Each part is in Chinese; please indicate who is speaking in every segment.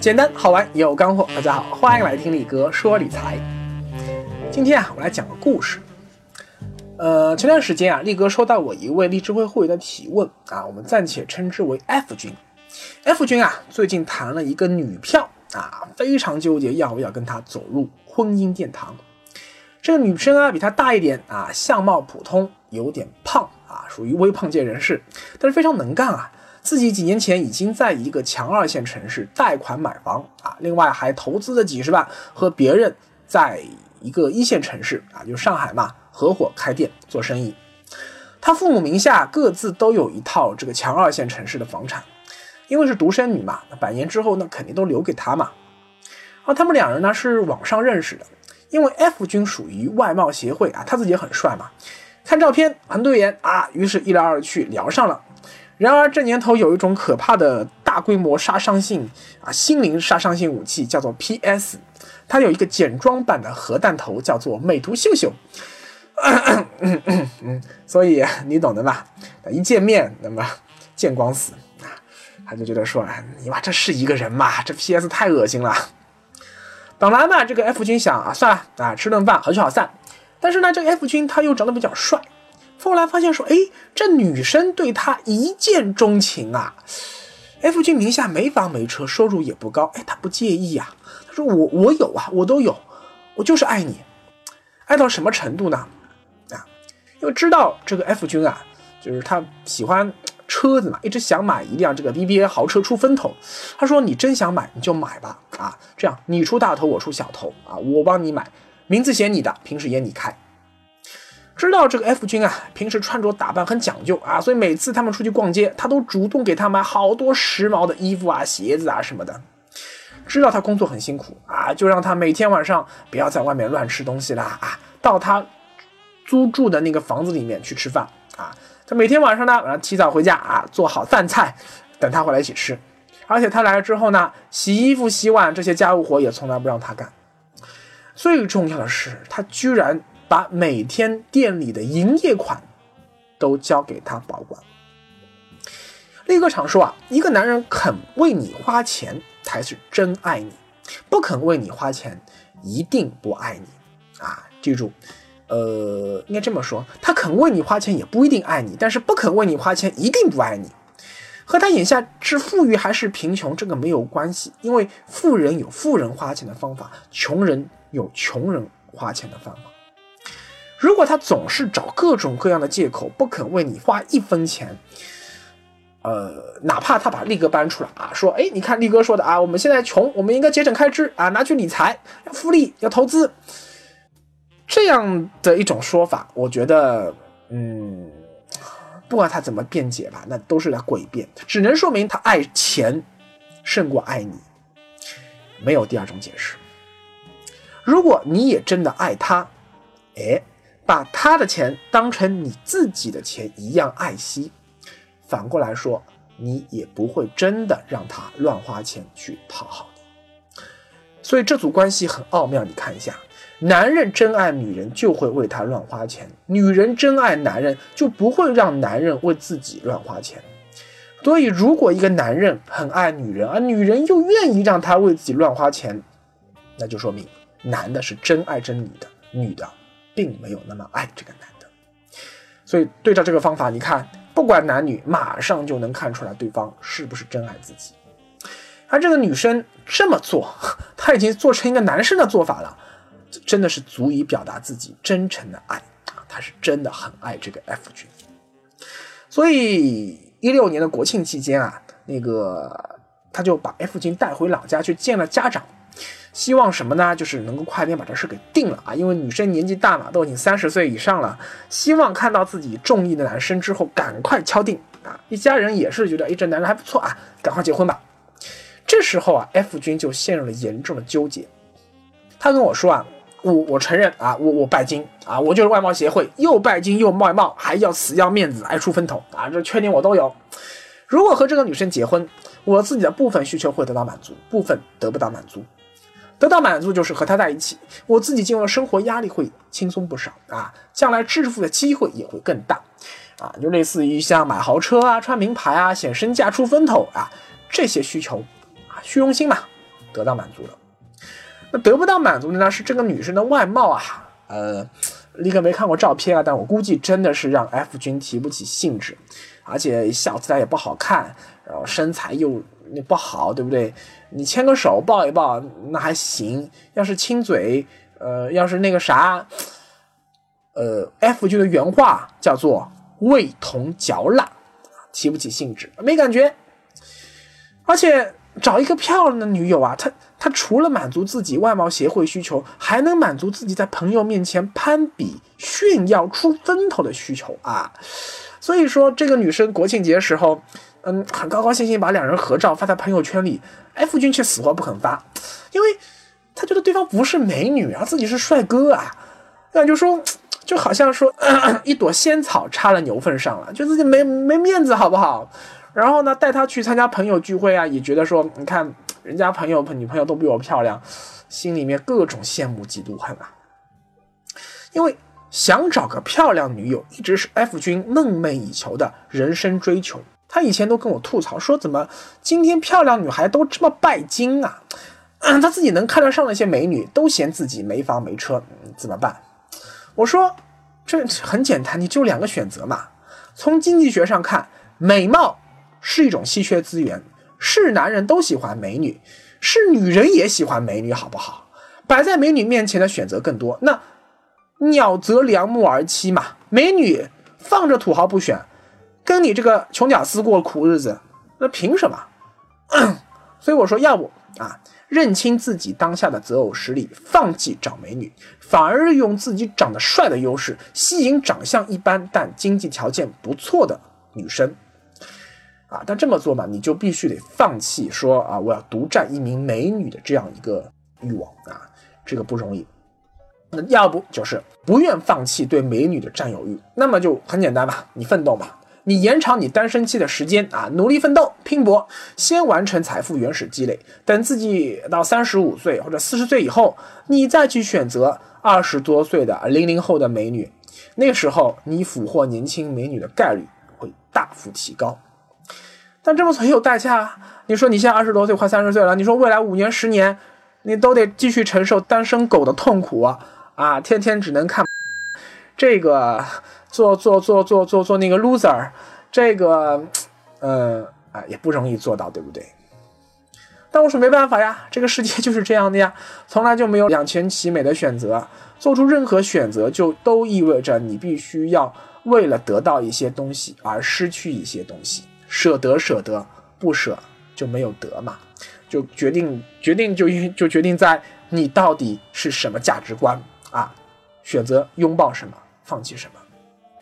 Speaker 1: 简单好玩有干货，大家好，欢迎来听力哥说理财。今天啊，我来讲个故事。呃，前段时间啊，力哥收到我一位励志会会员的提问啊，我们暂且称之为 F 君。F 君啊，最近谈了一个女票啊，非常纠结要不要跟她走入婚姻殿堂。这个女生啊，比他大一点啊，相貌普通，有点胖啊，属于微胖界人士，但是非常能干啊。自己几年前已经在一个强二线城市贷款买房啊，另外还投资了几十万，和别人在一个一线城市啊，就上海嘛，合伙开店做生意。他父母名下各自都有一套这个强二线城市的房产，因为是独生女嘛，那百年之后那肯定都留给他嘛。而他们两人呢是网上认识的，因为 F 君属于外貌协会啊，他自己也很帅嘛，看照片很对眼啊，于是一来二去聊上了。然而这年头有一种可怕的大规模杀伤性啊，心灵杀伤性武器叫做 PS，它有一个简装版的核弹头叫做美图秀秀，所以你懂的吧？一见面那么见光死啊，他就觉得说，你妈这是一个人吗？这 PS 太恶心了。本来嘛，这个 F 君想啊，算了啊，吃顿饭好聚好散。但是呢，这个 F 君他又长得比较帅。后来发现说，哎，这女生对他一见钟情啊。F 君名下没房没车，收入也不高，哎，他不介意呀。他说我我有啊，我都有，我就是爱你，爱到什么程度呢？啊，因为知道这个 F 君啊，就是他喜欢车子嘛，一直想买一辆这个 BBA 豪车出风头。他说你真想买你就买吧，啊，这样你出大头我出小头啊，我帮你买，名字写你的，平时也你开。知道这个 F 君啊，平时穿着打扮很讲究啊，所以每次他们出去逛街，他都主动给他买好多时髦的衣服啊、鞋子啊什么的。知道他工作很辛苦啊，就让他每天晚上不要在外面乱吃东西啦啊，到他租住的那个房子里面去吃饭啊。他每天晚上呢，晚上提早回家啊，做好饭菜等他回来一起吃。而且他来了之后呢，洗衣服、洗碗这些家务活也从来不让他干。最重要的是，他居然。把每天店里的营业款都交给他保管。力哥常说啊，一个男人肯为你花钱才是真爱你，不肯为你花钱一定不爱你啊！记住，呃，应该这么说，他肯为你花钱也不一定爱你，但是不肯为你花钱一定不爱你。和他眼下是富裕还是贫穷这个没有关系，因为富人有富人花钱的方法，穷人有穷人花钱的方法。如果他总是找各种各样的借口，不肯为你花一分钱，呃，哪怕他把力哥搬出来啊，说，哎，你看力哥说的啊，我们现在穷，我们应该节省开支啊，拿去理财，要复利，要投资，这样的一种说法，我觉得，嗯，不管他怎么辩解吧，那都是在诡辩，只能说明他爱钱胜过爱你，没有第二种解释。如果你也真的爱他，哎。把他的钱当成你自己的钱一样爱惜，反过来说，你也不会真的让他乱花钱去讨好你。所以这组关系很奥妙，你看一下，男人真爱女人就会为他乱花钱，女人真爱男人就不会让男人为自己乱花钱。所以，如果一个男人很爱女人，而女人又愿意让他为自己乱花钱，那就说明男的是真爱真女的，女的。并没有那么爱这个男的，所以对照这个方法，你看，不管男女，马上就能看出来对方是不是真爱自己。而这个女生这么做，她已经做成一个男生的做法了，真的是足以表达自己真诚的爱啊！她是真的很爱这个 F 君。所以一六年的国庆期间啊，那个他就把 F 君带回老家去见了家长。希望什么呢？就是能够快点把这事给定了啊！因为女生年纪大嘛，都已经三十岁以上了，希望看到自己中意的男生之后赶快敲定啊！一家人也是觉得，哎，这男人还不错啊，赶快结婚吧。这时候啊，F 君就陷入了严重的纠结。他跟我说啊，我我承认啊，我我拜金啊，我就是外貌协会，又拜金又外貌，还要死要面子，爱出风头啊，这缺点我都有。如果和这个女生结婚，我自己的部分需求会得到满足，部分得不到满足。得到满足就是和他在一起，我自己今后生活压力会轻松不少啊，将来致富的机会也会更大，啊，就类似于像买豪车啊、穿名牌啊、显身价、出风头啊这些需求啊，虚荣心嘛，得到满足了。那得不到满足的呢，是这个女生的外貌啊，呃，立刻没看过照片啊，但我估计真的是让 F 君提不起兴致，而且笑起来也不好看，然后身材又不好，对不对？你牵个手抱一抱那还行，要是亲嘴，呃，要是那个啥，呃，F 君的原话叫做味同嚼蜡，提不起兴致，没感觉，而且。找一个漂亮的女友啊，她她除了满足自己外貌协会需求，还能满足自己在朋友面前攀比炫耀出风头的需求啊。所以说，这个女生国庆节时候，嗯，很高高兴兴把两人合照发在朋友圈里，F 君却死活不肯发，因为他觉得对方不是美女啊，自己是帅哥啊，那就说就好像说 一朵仙草插了牛粪上了，就自己没没面子，好不好？然后呢，带他去参加朋友聚会啊，也觉得说，你看人家朋友女朋友都比我漂亮，心里面各种羡慕嫉妒恨啊。因为想找个漂亮女友，一直是 F 君梦寐以求的人生追求。他以前都跟我吐槽说，怎么今天漂亮女孩都这么拜金啊？他自己能看得上那些美女，都嫌自己没房没车，怎么办？我说，这很简单，你就两个选择嘛。从经济学上看，美貌。是一种稀缺资源，是男人都喜欢美女，是女人也喜欢美女，好不好？摆在美女面前的选择更多，那鸟择良木而栖嘛，美女放着土豪不选，跟你这个穷屌丝过苦日子，那凭什么？所以我说，要不啊，认清自己当下的择偶实力，放弃找美女，反而用自己长得帅的优势，吸引长相一般但经济条件不错的女生。啊，但这么做嘛，你就必须得放弃说啊，我要独占一名美女的这样一个欲望啊，这个不容易。那要不就是不愿放弃对美女的占有欲，那么就很简单吧，你奋斗吧，你延长你单身期的时间啊，努力奋斗拼搏，先完成财富原始积累，等自己到三十五岁或者四十岁以后，你再去选择二十多岁的零零后的美女，那时候你俘获年轻美女的概率会大幅提高。但这么做也有代价。你说你现在二十多岁，快三十岁了，你说未来五年、十年，你都得继续承受单身狗的痛苦啊啊！天天只能看这个，做做做做做做那个 loser，这个，呃，啊，也不容易做到，对不对？但我说没办法呀，这个世界就是这样的呀，从来就没有两全其美的选择。做出任何选择，就都意味着你必须要为了得到一些东西而失去一些东西。舍得舍得，不舍就没有得嘛，就决定决定就就决定在你到底是什么价值观啊，选择拥抱什么，放弃什么。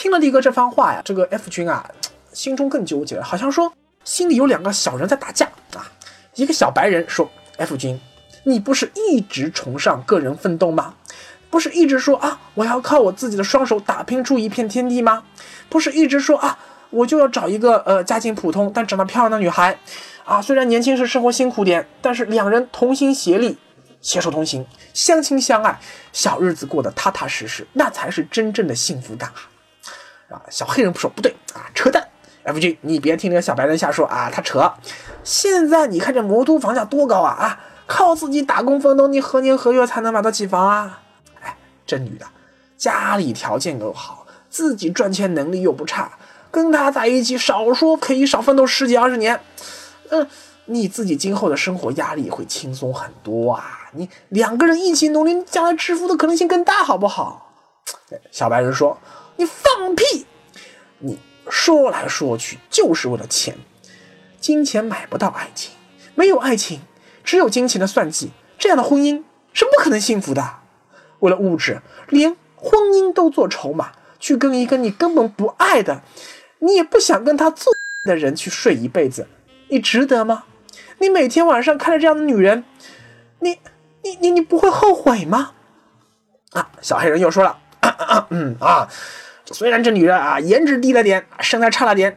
Speaker 1: 听了力哥这番话呀，这个 F 君啊，心中更纠结了，好像说心里有两个小人在打架啊。一个小白人说：“F 君，你不是一直崇尚个人奋斗吗？不是一直说啊，我要靠我自己的双手打拼出一片天地吗？不是一直说啊。”我就要找一个呃家境普通但长得漂亮的女孩，啊，虽然年轻时生活辛苦点，但是两人同心协力，携手同行，相亲相爱，小日子过得踏踏实实，那才是真正的幸福感啊！啊，小黑人不说不对啊，扯淡！F G，你别听那个小白人瞎说啊，他扯。现在你看这魔都房价多高啊啊，靠自己打工奋斗，你何年何月才能买得起房啊？哎，这女的家里条件又好，自己赚钱能力又不差。跟他在一起，少说可以少奋斗十几二十年，嗯，你自己今后的生活压力会轻松很多啊！你两个人一起努力，将来致富的可能性更大，好不好？小白人说：“你放屁！你说来说去就是为了钱，金钱买不到爱情，没有爱情，只有金钱的算计，这样的婚姻是不可能幸福的。为了物质，连婚姻都做筹码，去跟一个你根本不爱的。”你也不想跟他做的人去睡一辈子，你值得吗？你每天晚上看着这样的女人，你你你你不会后悔吗？啊，小黑人又说了，嗯啊，虽然这女人啊颜值低了点，身材差了点，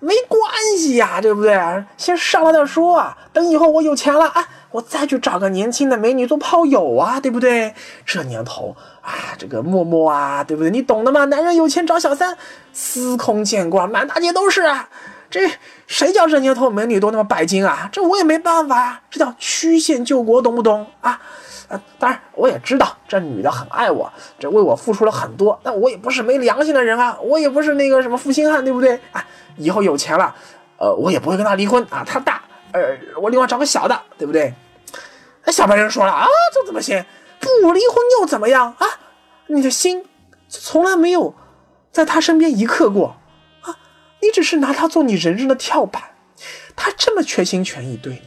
Speaker 1: 没关系呀，对不对？先上了再说啊，等以后我有钱了啊。我再去找个年轻的美女做炮友啊，对不对？这年头啊，这个陌陌啊，对不对？你懂的嘛？男人有钱找小三，司空见惯，满大街都是啊。这谁叫这年头美女都那么拜金啊？这我也没办法呀，这叫曲线救国，懂不懂啊？啊，当然我也知道这女的很爱我，这为我付出了很多，但我也不是没良心的人啊，我也不是那个什么负心汉，对不对？啊，以后有钱了，呃，我也不会跟她离婚啊，她大，呃，我另外找个小的，对不对？那小白人说了啊，这怎么行？不离婚又怎么样啊？你的心从来没有在他身边一刻过，你只是拿他做你人生的跳板，他这么全心全意对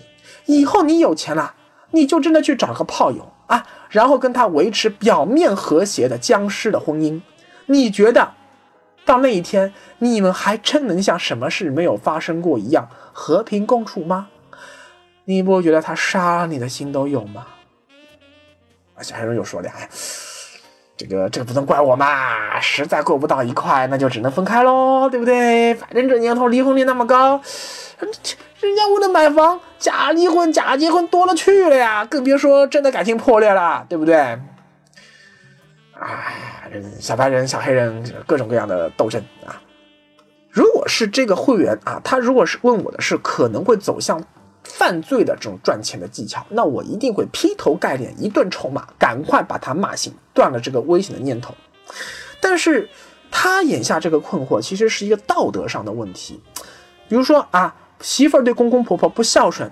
Speaker 1: 你，以后你有钱了。你就真的去找个炮友啊，然后跟他维持表面和谐的僵尸的婚姻，你觉得到那一天你们还真能像什么事没有发生过一样和平共处吗？你不觉得他杀了你的心都有吗？啊，小黑人又说了，哎，这个这个不能怪我嘛，实在过不到一块，那就只能分开喽，对不对？反正这年头离婚率那么高。人家为了买房假离婚假结婚多了去了呀，更别说真的感情破裂了，对不对？哎，小白人、小黑人，各种各样的斗争啊！如果是这个会员啊，他如果是问我的是可能会走向犯罪的这种赚钱的技巧，那我一定会劈头盖脸一顿臭骂，赶快把他骂醒，断了这个危险的念头。但是他眼下这个困惑，其实是一个道德上的问题，比如说啊。媳妇儿对公公婆婆不孝顺，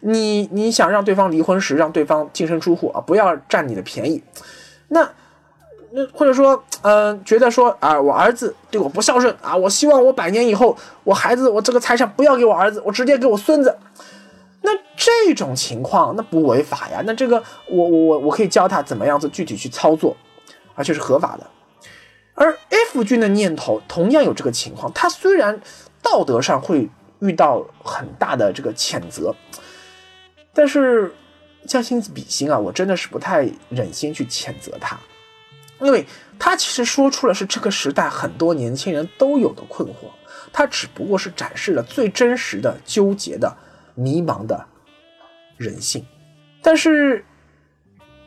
Speaker 1: 你你想让对方离婚时让对方净身出户啊，不要占你的便宜。那那或者说，嗯，觉得说啊，我儿子对我不孝顺啊，我希望我百年以后，我孩子我这个财产不要给我儿子，我直接给我孙子。那这种情况那不违法呀？那这个我我我我可以教他怎么样子具体去操作，而且是合法的。而 F 君的念头同样有这个情况，他虽然道德上会。遇到很大的这个谴责，但是将心比心啊，我真的是不太忍心去谴责他，因为他其实说出了是这个时代很多年轻人都有的困惑，他只不过是展示了最真实的纠结的迷茫的人性，但是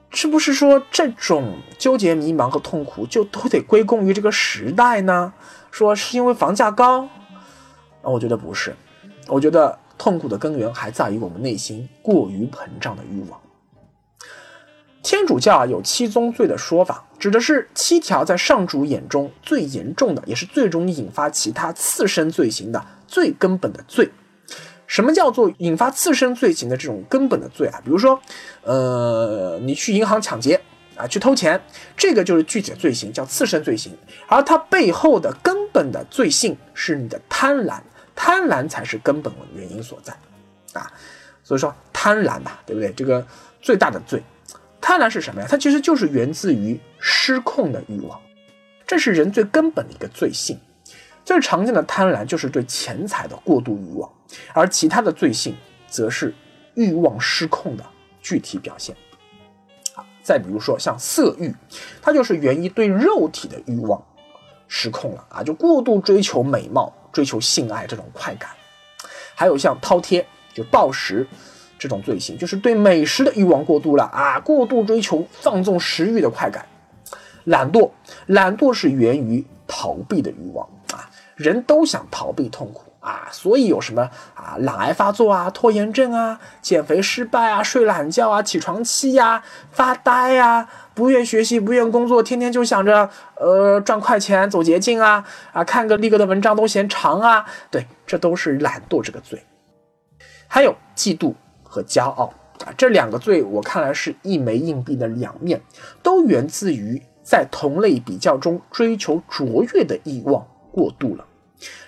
Speaker 1: 是不是说这种纠结迷茫和痛苦就都得归功于这个时代呢？说是因为房价高啊？我觉得不是。我觉得痛苦的根源还在于我们内心过于膨胀的欲望。天主教有七宗罪的说法，指的是七条在上主眼中最严重的，也是最容易引发其他次生罪行的最根本的罪。什么叫做引发次生罪行的这种根本的罪啊？比如说，呃，你去银行抢劫啊，去偷钱，这个就是具体的罪行，叫次生罪行。而它背后的根本的罪性是你的贪婪。贪婪才是根本原因所在，啊，所以说贪婪嘛，对不对？这个最大的罪，贪婪是什么呀？它其实就是源自于失控的欲望，这是人最根本的一个罪性。最常见的贪婪就是对钱财的过度欲望，而其他的罪性则是欲望失控的具体表现。啊，再比如说像色欲，它就是源于对肉体的欲望失控了啊，就过度追求美貌。追求性爱这种快感，还有像饕餮就暴食这种罪行，就是对美食的欲望过度了啊，过度追求放纵食欲的快感。懒惰，懒惰是源于逃避的欲望，人都想逃避痛苦啊，所以有什么啊，懒癌发作啊，拖延症啊，减肥失败啊，睡懒觉啊，起床气呀，发呆呀。不愿学习，不愿工作，天天就想着呃赚快钱，走捷径啊啊！看个立哥的文章都嫌长啊，对，这都是懒惰这个罪。还有嫉妒和骄傲啊，这两个罪我看来是一枚硬币的两面，都源自于在同类比较中追求卓越的欲望过度了。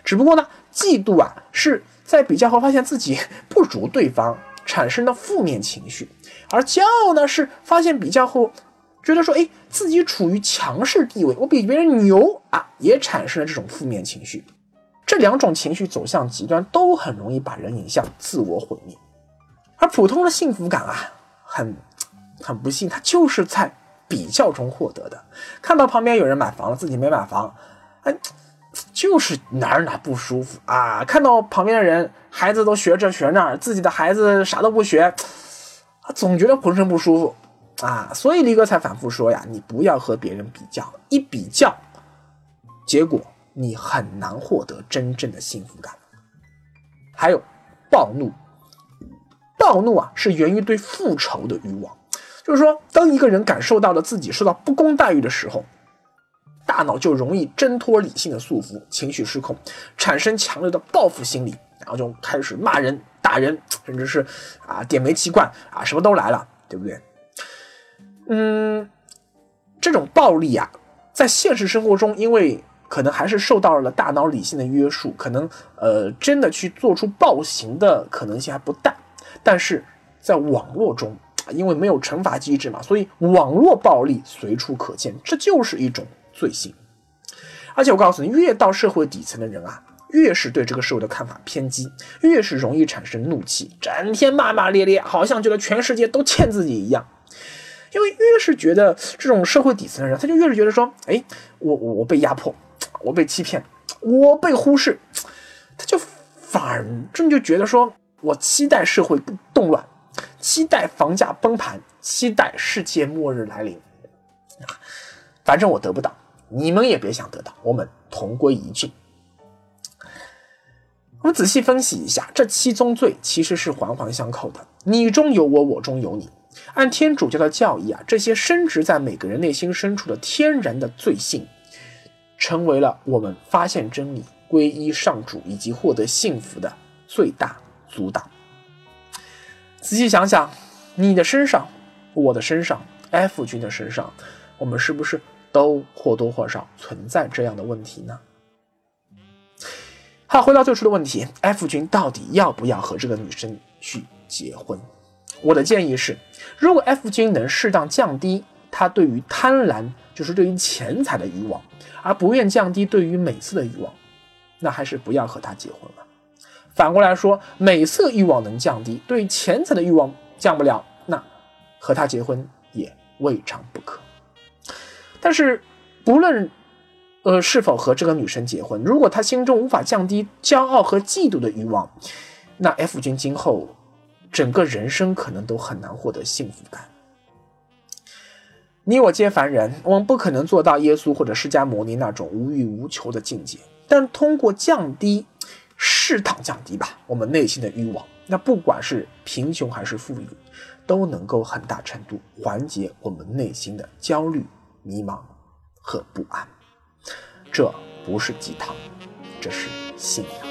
Speaker 1: 只不过呢，嫉妒啊是在比较后发现自己 不如对方，产生的负面情绪，而骄傲呢是发现比较后。觉得说，哎，自己处于强势地位，我比别人牛啊，也产生了这种负面情绪。这两种情绪走向极端，都很容易把人引向自我毁灭。而普通的幸福感啊，很很不幸，它就是在比较中获得的。看到旁边有人买房了，自己没买房，哎，就是哪儿哪不舒服啊。看到旁边的人孩子都学这学那，自己的孩子啥都不学，啊，总觉得浑身不舒服。啊，所以力哥才反复说呀，你不要和别人比较，一比较，结果你很难获得真正的幸福感。还有暴怒。暴怒啊，是源于对复仇的欲望。就是说，当一个人感受到了自己受到不公待遇的时候，大脑就容易挣脱理性的束缚，情绪失控，产生强烈的报复心理，然后就开始骂人、打人，甚至是啊点煤气罐啊，什么都来了，对不对？嗯，这种暴力啊，在现实生活中，因为可能还是受到了大脑理性的约束，可能呃真的去做出暴行的可能性还不大。但是在网络中，因为没有惩罚机制嘛，所以网络暴力随处可见，这就是一种罪行。而且我告诉你，越到社会底层的人啊，越是对这个社会的看法偏激，越是容易产生怒气，整天骂骂咧咧，好像觉得全世界都欠自己一样。因为越是觉得这种社会底层的人，他就越是觉得说，哎，我我我被压迫，我被欺骗，我被忽视，他就反正就觉得说。我期待社会动乱，期待房价崩盘，期待世界末日来临。反正我得不到，你们也别想得到，我们同归于尽。我们仔细分析一下，这七宗罪其实是环环相扣的，你中有我，我中有你。按天主教的教义啊，这些深植在每个人内心深处的天然的罪性，成为了我们发现真理、皈依上主以及获得幸福的最大。阻挡。仔细想想，你的身上，我的身上，F 君的身上，我们是不是都或多或少存在这样的问题呢？好，回到最初的问题，F 君到底要不要和这个女生去结婚？我的建议是，如果 F 君能适当降低他对于贪婪，就是对于钱财的欲望，而不愿降低对于美色的欲望，那还是不要和他结婚了。反过来说，美色欲望能降低，对钱财的欲望降不了，那和他结婚也未尝不可。但是，不论呃是否和这个女生结婚，如果他心中无法降低骄傲和嫉妒的欲望，那 F 君今后整个人生可能都很难获得幸福感。你我皆凡人，我们不可能做到耶稣或者释迦牟尼那种无欲无求的境界，但通过降低。适当降低吧，我们内心的欲望。那不管是贫穷还是富裕，都能够很大程度缓解我们内心的焦虑、迷茫和不安。这不是鸡汤，这是信仰。